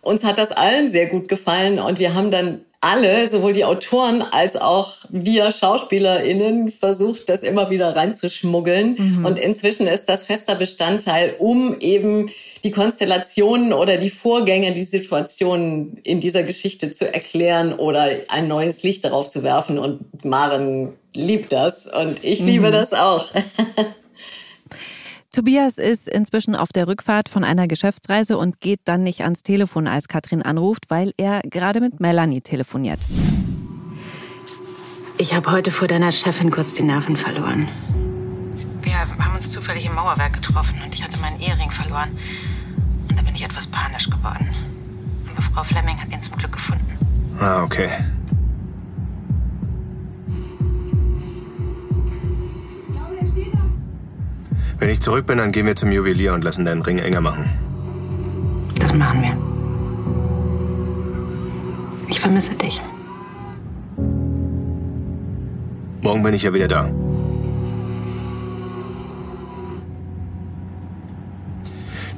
Uns hat das allen sehr gut gefallen und wir haben dann alle, sowohl die Autoren als auch wir SchauspielerInnen, versucht, das immer wieder reinzuschmuggeln. Mhm. Und inzwischen ist das fester Bestandteil, um eben die Konstellationen oder die Vorgänge, die Situationen in dieser Geschichte zu erklären oder ein neues Licht darauf zu werfen. Und Maren liebt das und ich mhm. liebe das auch. [laughs] Tobias ist inzwischen auf der Rückfahrt von einer Geschäftsreise und geht dann nicht ans Telefon, als Katrin anruft, weil er gerade mit Melanie telefoniert. Ich habe heute vor deiner Chefin kurz die Nerven verloren. Wir haben uns zufällig im Mauerwerk getroffen und ich hatte meinen Ehering verloren. Und da bin ich etwas panisch geworden. Aber Frau Fleming hat ihn zum Glück gefunden. Ah, okay. Wenn ich zurück bin, dann gehen wir zum Juwelier und lassen deinen Ring enger machen. Das machen wir. Ich vermisse dich. Morgen bin ich ja wieder da.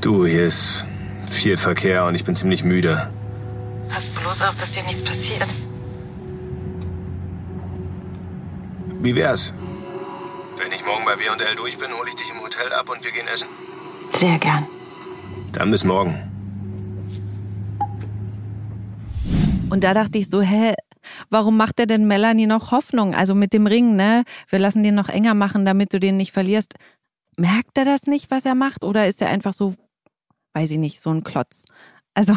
Du, hier ist viel Verkehr und ich bin ziemlich müde. Pass bloß auf, dass dir nichts passiert. Wie wär's? Wenn ich morgen bei W&L durch bin, hole ich dich im Hotel ab und wir gehen essen. Sehr gern. Dann bis morgen. Und da dachte ich so, hä, warum macht er denn Melanie noch Hoffnung? Also mit dem Ring, ne? Wir lassen den noch enger machen, damit du den nicht verlierst. Merkt er das nicht, was er macht? Oder ist er einfach so, weiß ich nicht, so ein Klotz? Also.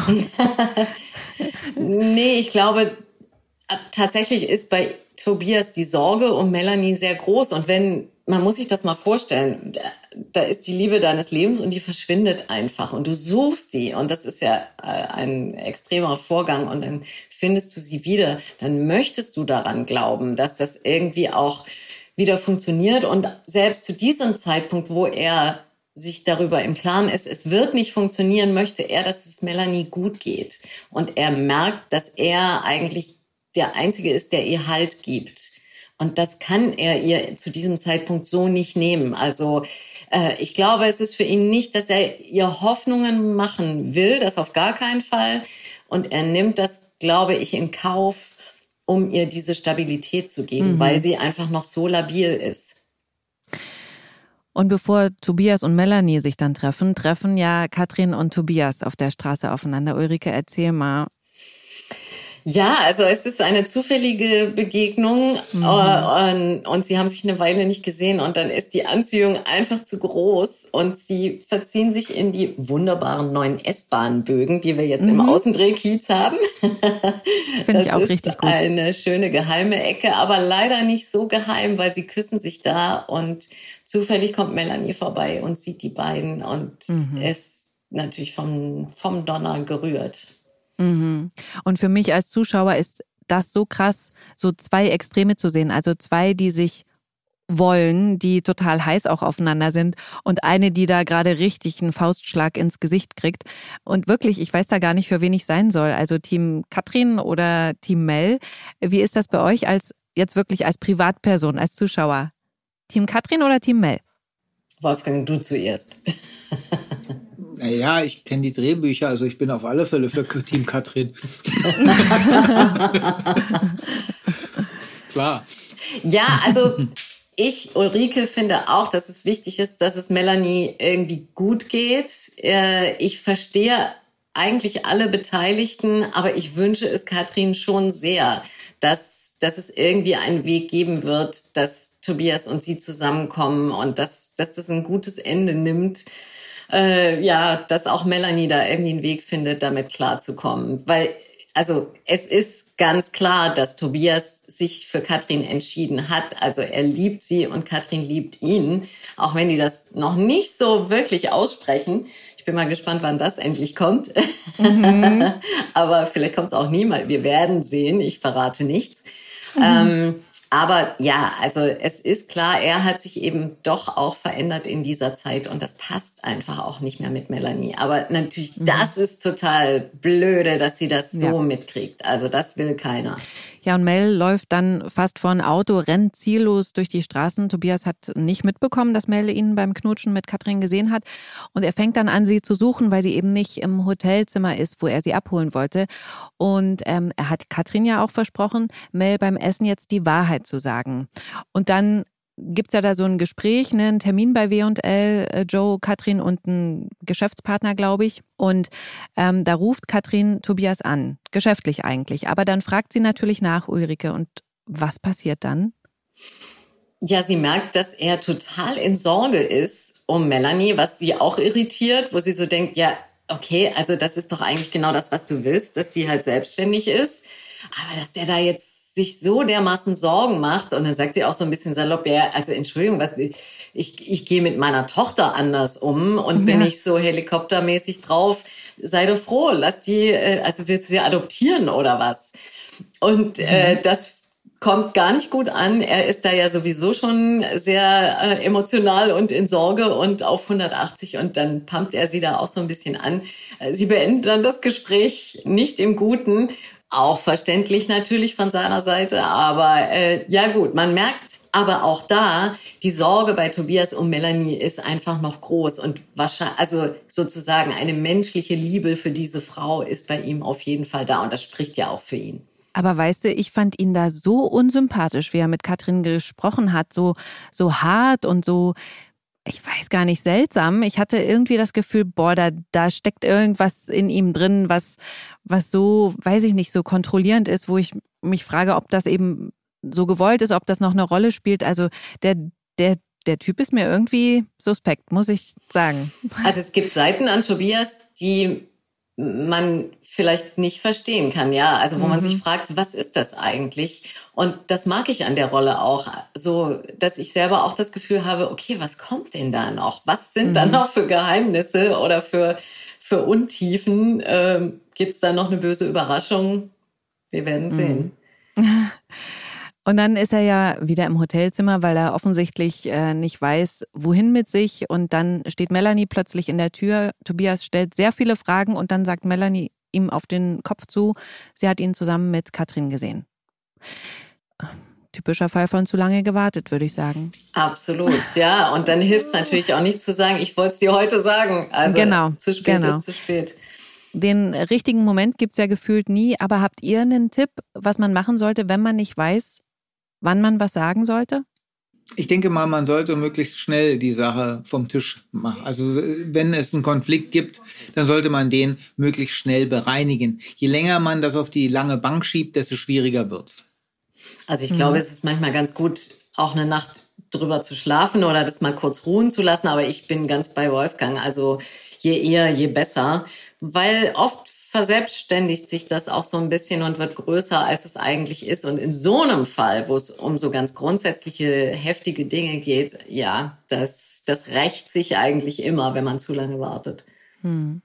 [laughs] nee, ich glaube, tatsächlich ist bei Tobias die Sorge um Melanie sehr groß. Und wenn, man muss sich das mal vorstellen, da ist die Liebe deines Lebens und die verschwindet einfach. Und du suchst die und das ist ja äh, ein extremer Vorgang. Und dann findest du sie wieder, dann möchtest du daran glauben, dass das irgendwie auch wieder funktioniert. Und selbst zu diesem Zeitpunkt, wo er sich darüber im Klaren ist, es wird nicht funktionieren, möchte er, dass es Melanie gut geht. Und er merkt, dass er eigentlich der Einzige ist, der ihr Halt gibt. Und das kann er ihr zu diesem Zeitpunkt so nicht nehmen. Also ich glaube, es ist für ihn nicht, dass er ihr Hoffnungen machen will, das auf gar keinen Fall. Und er nimmt das, glaube ich, in Kauf, um ihr diese Stabilität zu geben, mhm. weil sie einfach noch so labil ist. Und bevor Tobias und Melanie sich dann treffen, treffen ja Katrin und Tobias auf der Straße aufeinander. Ulrike, erzähl mal, ja, also es ist eine zufällige Begegnung mhm. äh, und, und, sie haben sich eine Weile nicht gesehen und dann ist die Anziehung einfach zu groß und sie verziehen sich in die wunderbaren neuen S-Bahn-Bögen, die wir jetzt mhm. im Außendrehkiez haben. Finde ich auch richtig gut. Eine schöne geheime Ecke, aber leider nicht so geheim, weil sie küssen sich da und zufällig kommt Melanie vorbei und sieht die beiden und mhm. ist natürlich vom, vom Donner gerührt. Mhm. Und für mich als Zuschauer ist das so krass, so zwei Extreme zu sehen. Also zwei, die sich wollen, die total heiß auch aufeinander sind und eine, die da gerade richtig einen Faustschlag ins Gesicht kriegt. Und wirklich, ich weiß da gar nicht, für wen ich sein soll. Also Team Katrin oder Team Mel. Wie ist das bei euch als jetzt wirklich als Privatperson, als Zuschauer? Team Katrin oder Team Mel? Wolfgang, du zuerst. [laughs] Naja, ich kenne die Drehbücher, also ich bin auf alle Fälle für Team Katrin. [laughs] Klar. Ja, also ich, Ulrike, finde auch, dass es wichtig ist, dass es Melanie irgendwie gut geht. Äh, ich verstehe eigentlich alle Beteiligten, aber ich wünsche es Katrin schon sehr, dass, dass es irgendwie einen Weg geben wird, dass Tobias und sie zusammenkommen und dass, dass das ein gutes Ende nimmt äh, ja, dass auch Melanie da irgendwie einen Weg findet, damit klarzukommen. Weil, also es ist ganz klar, dass Tobias sich für Katrin entschieden hat. Also er liebt sie und Katrin liebt ihn, auch wenn die das noch nicht so wirklich aussprechen. Ich bin mal gespannt, wann das endlich kommt. Mhm. [laughs] Aber vielleicht kommt es auch nie mal. Wir werden sehen. Ich verrate nichts. Mhm. Ähm, aber ja, also es ist klar, er hat sich eben doch auch verändert in dieser Zeit und das passt einfach auch nicht mehr mit Melanie. Aber natürlich, mhm. das ist total blöde, dass sie das so ja. mitkriegt. Also das will keiner. Ja, und Mel läuft dann fast vor ein Auto, rennt ziellos durch die Straßen. Tobias hat nicht mitbekommen, dass Mel ihn beim Knutschen mit Katrin gesehen hat. Und er fängt dann an, sie zu suchen, weil sie eben nicht im Hotelzimmer ist, wo er sie abholen wollte. Und ähm, er hat Katrin ja auch versprochen, Mel beim Essen jetzt die Wahrheit zu sagen. Und dann gibt es ja da so ein Gespräch, ne, einen Termin bei W&L, äh, Joe, Katrin und ein Geschäftspartner, glaube ich. Und ähm, da ruft Katrin Tobias an, geschäftlich eigentlich. Aber dann fragt sie natürlich nach, Ulrike. Und was passiert dann? Ja, sie merkt, dass er total in Sorge ist um Melanie, was sie auch irritiert, wo sie so denkt, ja, okay, also das ist doch eigentlich genau das, was du willst, dass die halt selbstständig ist. Aber dass der da jetzt sich so dermaßen Sorgen macht und dann sagt sie auch so ein bisschen salopp, ja, also Entschuldigung, was ich, ich gehe mit meiner Tochter anders um und ja. bin nicht so helikoptermäßig drauf. Sei doch froh, lass die, äh, also willst du sie adoptieren oder was? Und äh, mhm. das kommt gar nicht gut an. Er ist da ja sowieso schon sehr äh, emotional und in Sorge und auf 180 und dann pumpt er sie da auch so ein bisschen an. Äh, sie beenden dann das Gespräch nicht im Guten. Auch verständlich natürlich von seiner Seite, aber äh, ja gut, man merkt aber auch da, die Sorge bei Tobias um Melanie ist einfach noch groß und wahrscheinlich, also sozusagen eine menschliche Liebe für diese Frau ist bei ihm auf jeden Fall da und das spricht ja auch für ihn. Aber weißt du, ich fand ihn da so unsympathisch, wie er mit Katrin gesprochen hat, so, so hart und so, ich weiß gar nicht, seltsam. Ich hatte irgendwie das Gefühl, boah, da, da steckt irgendwas in ihm drin, was, was so, weiß ich nicht, so kontrollierend ist, wo ich mich frage, ob das eben so gewollt ist, ob das noch eine Rolle spielt. Also der, der, der Typ ist mir irgendwie suspekt, muss ich sagen. Also es gibt Seiten an Tobias, die man vielleicht nicht verstehen kann, ja. Also wo mhm. man sich fragt, was ist das eigentlich? Und das mag ich an der Rolle auch, so dass ich selber auch das Gefühl habe, okay, was kommt denn da noch? Was sind mhm. da noch für Geheimnisse oder für für Untiefen? Ähm, Gibt es da noch eine böse Überraschung? Wir werden mhm. [laughs] Und dann ist er ja wieder im Hotelzimmer, weil er offensichtlich äh, nicht weiß, wohin mit sich. Und dann steht Melanie plötzlich in der Tür. Tobias stellt sehr viele Fragen und dann sagt Melanie ihm auf den Kopf zu, sie hat ihn zusammen mit Katrin gesehen. Typischer Fall von zu lange gewartet, würde ich sagen. Absolut, ja. Und dann hilft es natürlich auch nicht zu sagen, ich wollte es dir heute sagen. Also genau, zu spät genau. ist zu spät. Den richtigen Moment gibt es ja gefühlt nie, aber habt ihr einen Tipp, was man machen sollte, wenn man nicht weiß, wann man was sagen sollte? Ich denke mal, man sollte möglichst schnell die Sache vom Tisch machen. Also wenn es einen Konflikt gibt, dann sollte man den möglichst schnell bereinigen. Je länger man das auf die lange Bank schiebt, desto schwieriger wird's. Also ich glaube, mhm. es ist manchmal ganz gut, auch eine Nacht drüber zu schlafen oder das mal kurz ruhen zu lassen. Aber ich bin ganz bei Wolfgang. Also je eher, je besser. Weil oft verselbstständigt sich das auch so ein bisschen und wird größer, als es eigentlich ist. Und in so einem Fall, wo es um so ganz grundsätzliche, heftige Dinge geht, ja, das, das rächt sich eigentlich immer, wenn man zu lange wartet. Hm.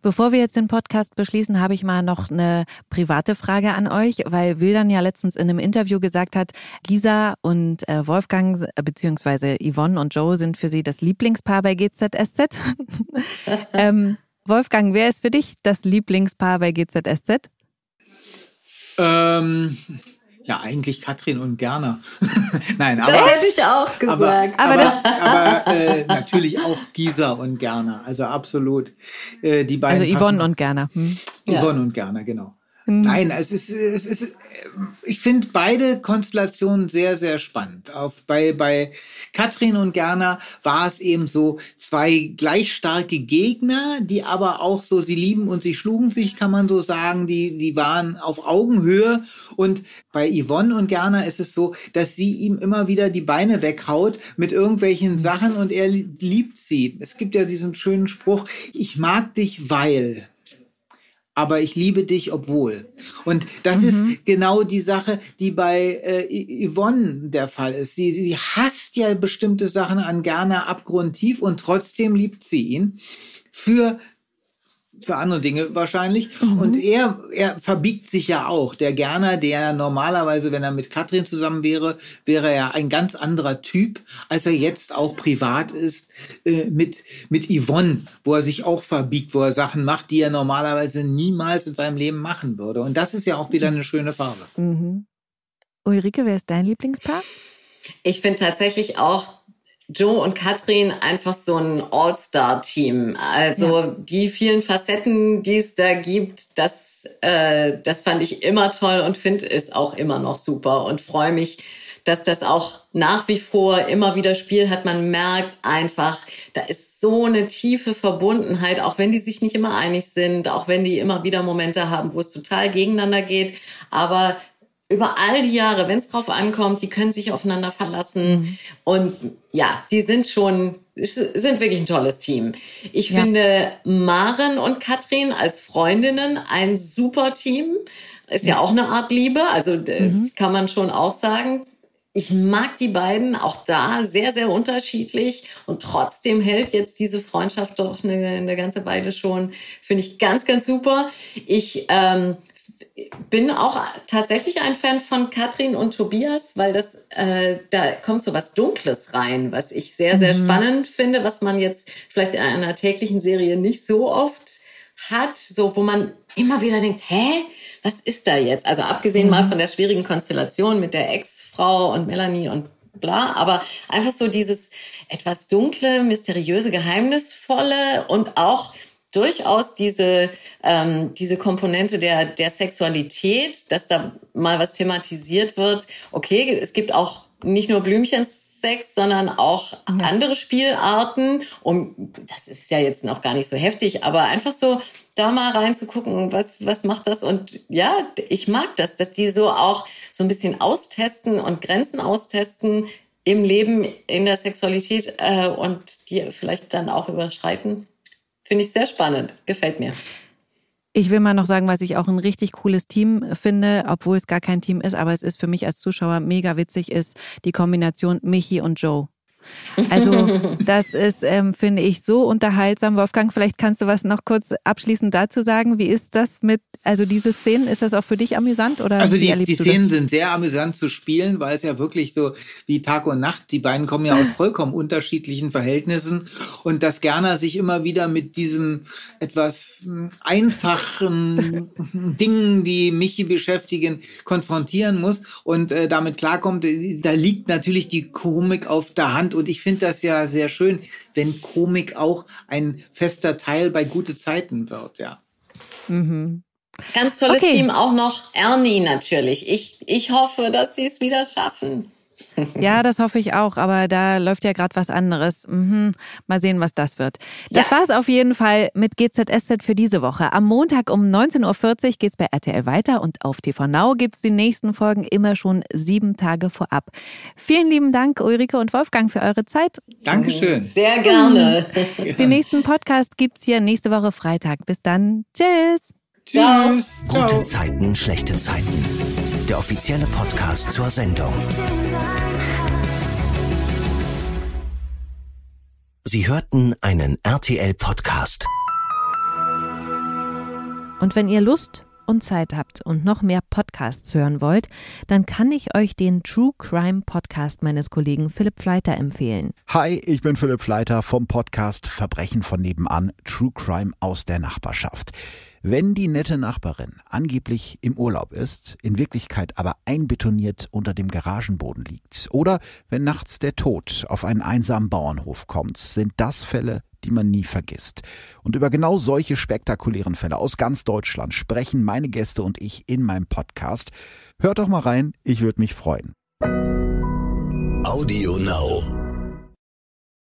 Bevor wir jetzt den Podcast beschließen, habe ich mal noch eine private Frage an euch, weil Wildan ja letztens in einem Interview gesagt hat, Lisa und äh, Wolfgang beziehungsweise Yvonne und Joe sind für sie das Lieblingspaar bei GZSZ. [laughs] ähm, Wolfgang, wer ist für dich das Lieblingspaar bei GZSZ? Ähm, ja, eigentlich Katrin und Gerner. [laughs] Nein, aber. Das hätte ich auch gesagt. Aber, aber, aber, aber äh, natürlich auch Gisa und Gerner. Also absolut. Äh, die beiden. Also Yvonne und Gerner. Hm? Yvonne ja. und Gerner, genau. Hm. Nein, es ist, es ist, ich finde beide Konstellationen sehr, sehr spannend. Auf, bei, bei Katrin und Gerner war es eben so zwei gleich starke Gegner, die aber auch so, sie lieben und sie schlugen sich, kann man so sagen, die, die waren auf Augenhöhe. Und bei Yvonne und Gerner ist es so, dass sie ihm immer wieder die Beine weghaut mit irgendwelchen Sachen und er liebt sie. Es gibt ja diesen schönen Spruch, ich mag dich, weil aber ich liebe dich obwohl. Und das mhm. ist genau die Sache, die bei äh, Yvonne der Fall ist. Sie, sie hasst ja bestimmte Sachen an Gerner abgrundtief und trotzdem liebt sie ihn für für andere Dinge wahrscheinlich. Mhm. Und er, er verbiegt sich ja auch. Der Gerner, der normalerweise, wenn er mit Katrin zusammen wäre, wäre er ein ganz anderer Typ, als er jetzt auch privat ist äh, mit, mit Yvonne, wo er sich auch verbiegt, wo er Sachen macht, die er normalerweise niemals in seinem Leben machen würde. Und das ist ja auch wieder eine schöne Farbe. Mhm. Ulrike, wer ist dein Lieblingspaar? Ich finde tatsächlich auch Joe und Katrin einfach so ein All-Star-Team. Also ja. die vielen Facetten, die es da gibt, das, äh, das fand ich immer toll und finde es auch immer noch super und freue mich, dass das auch nach wie vor immer wieder Spiel hat. Man merkt einfach, da ist so eine tiefe Verbundenheit, auch wenn die sich nicht immer einig sind, auch wenn die immer wieder Momente haben, wo es total gegeneinander geht. Aber über all die Jahre, wenn es drauf ankommt, die können sich aufeinander verlassen. Mhm. Und ja, die sind schon, sind wirklich ein tolles Team. Ich ja. finde Maren und Katrin als Freundinnen ein super Team. Ist ja, ja auch eine Art Liebe, also mhm. kann man schon auch sagen. Ich mag die beiden auch da sehr, sehr unterschiedlich und trotzdem hält jetzt diese Freundschaft doch eine, eine ganze Weile schon. Finde ich ganz, ganz super. Ich ähm, bin auch tatsächlich ein Fan von Katrin und Tobias, weil das äh, da kommt so was Dunkles rein, was ich sehr sehr mhm. spannend finde, was man jetzt vielleicht in einer täglichen Serie nicht so oft hat, so wo man immer wieder denkt, hä, was ist da jetzt? Also abgesehen mhm. mal von der schwierigen Konstellation mit der Ex-Frau und Melanie und bla, aber einfach so dieses etwas dunkle, mysteriöse, geheimnisvolle und auch durchaus diese, ähm, diese Komponente der, der Sexualität, dass da mal was thematisiert wird. Okay, es gibt auch nicht nur Blümchensex, sondern auch ja. andere Spielarten. Und das ist ja jetzt noch gar nicht so heftig, aber einfach so da mal reinzugucken, was, was macht das? Und ja, ich mag das, dass die so auch so ein bisschen austesten und Grenzen austesten im Leben, in der Sexualität äh, und die vielleicht dann auch überschreiten. Finde ich sehr spannend. Gefällt mir. Ich will mal noch sagen, was ich auch ein richtig cooles Team finde, obwohl es gar kein Team ist, aber es ist für mich als Zuschauer mega witzig, ist die Kombination Michi und Joe. Also [laughs] das ist, ähm, finde ich, so unterhaltsam. Wolfgang, vielleicht kannst du was noch kurz abschließend dazu sagen. Wie ist das mit, also diese Szenen, ist das auch für dich amüsant? Oder also die, die Szenen sind sehr amüsant zu spielen, weil es ja wirklich so wie Tag und Nacht, die beiden kommen ja aus [laughs] vollkommen unterschiedlichen Verhältnissen und dass Gerner sich immer wieder mit diesem etwas hm, einfachen [laughs] Dingen, die Michi beschäftigen, konfrontieren muss und äh, damit klarkommt. Da liegt natürlich die Komik auf der Hand und ich finde das ja sehr schön, wenn Komik auch ein fester Teil bei gute Zeiten wird, ja. Mhm. Ganz tolles okay. Team auch noch Ernie natürlich. Ich, ich hoffe, dass sie es wieder schaffen. Ja, das hoffe ich auch, aber da läuft ja gerade was anderes. Mhm. Mal sehen, was das wird. Das ja. war es auf jeden Fall mit GZSZ für diese Woche. Am Montag um 19.40 Uhr geht es bei RTL weiter und auf TV Now gibt es die nächsten Folgen immer schon sieben Tage vorab. Vielen lieben Dank, Ulrike und Wolfgang, für eure Zeit. Dankeschön. Sehr gerne. [laughs] Den nächsten Podcast gibt es hier nächste Woche Freitag. Bis dann. Tschüss. Tschüss. Gute Zeiten, schlechte Zeiten. Der offizielle Podcast zur Sendung. Sie hörten einen RTL-Podcast. Und wenn ihr Lust und Zeit habt und noch mehr Podcasts hören wollt, dann kann ich euch den True Crime Podcast meines Kollegen Philipp Fleiter empfehlen. Hi, ich bin Philipp Fleiter vom Podcast Verbrechen von nebenan, True Crime aus der Nachbarschaft. Wenn die nette Nachbarin angeblich im Urlaub ist, in Wirklichkeit aber einbetoniert unter dem Garagenboden liegt, oder wenn nachts der Tod auf einen einsamen Bauernhof kommt, sind das Fälle, die man nie vergisst. Und über genau solche spektakulären Fälle aus ganz Deutschland sprechen meine Gäste und ich in meinem Podcast. Hört doch mal rein, ich würde mich freuen. Audio Now.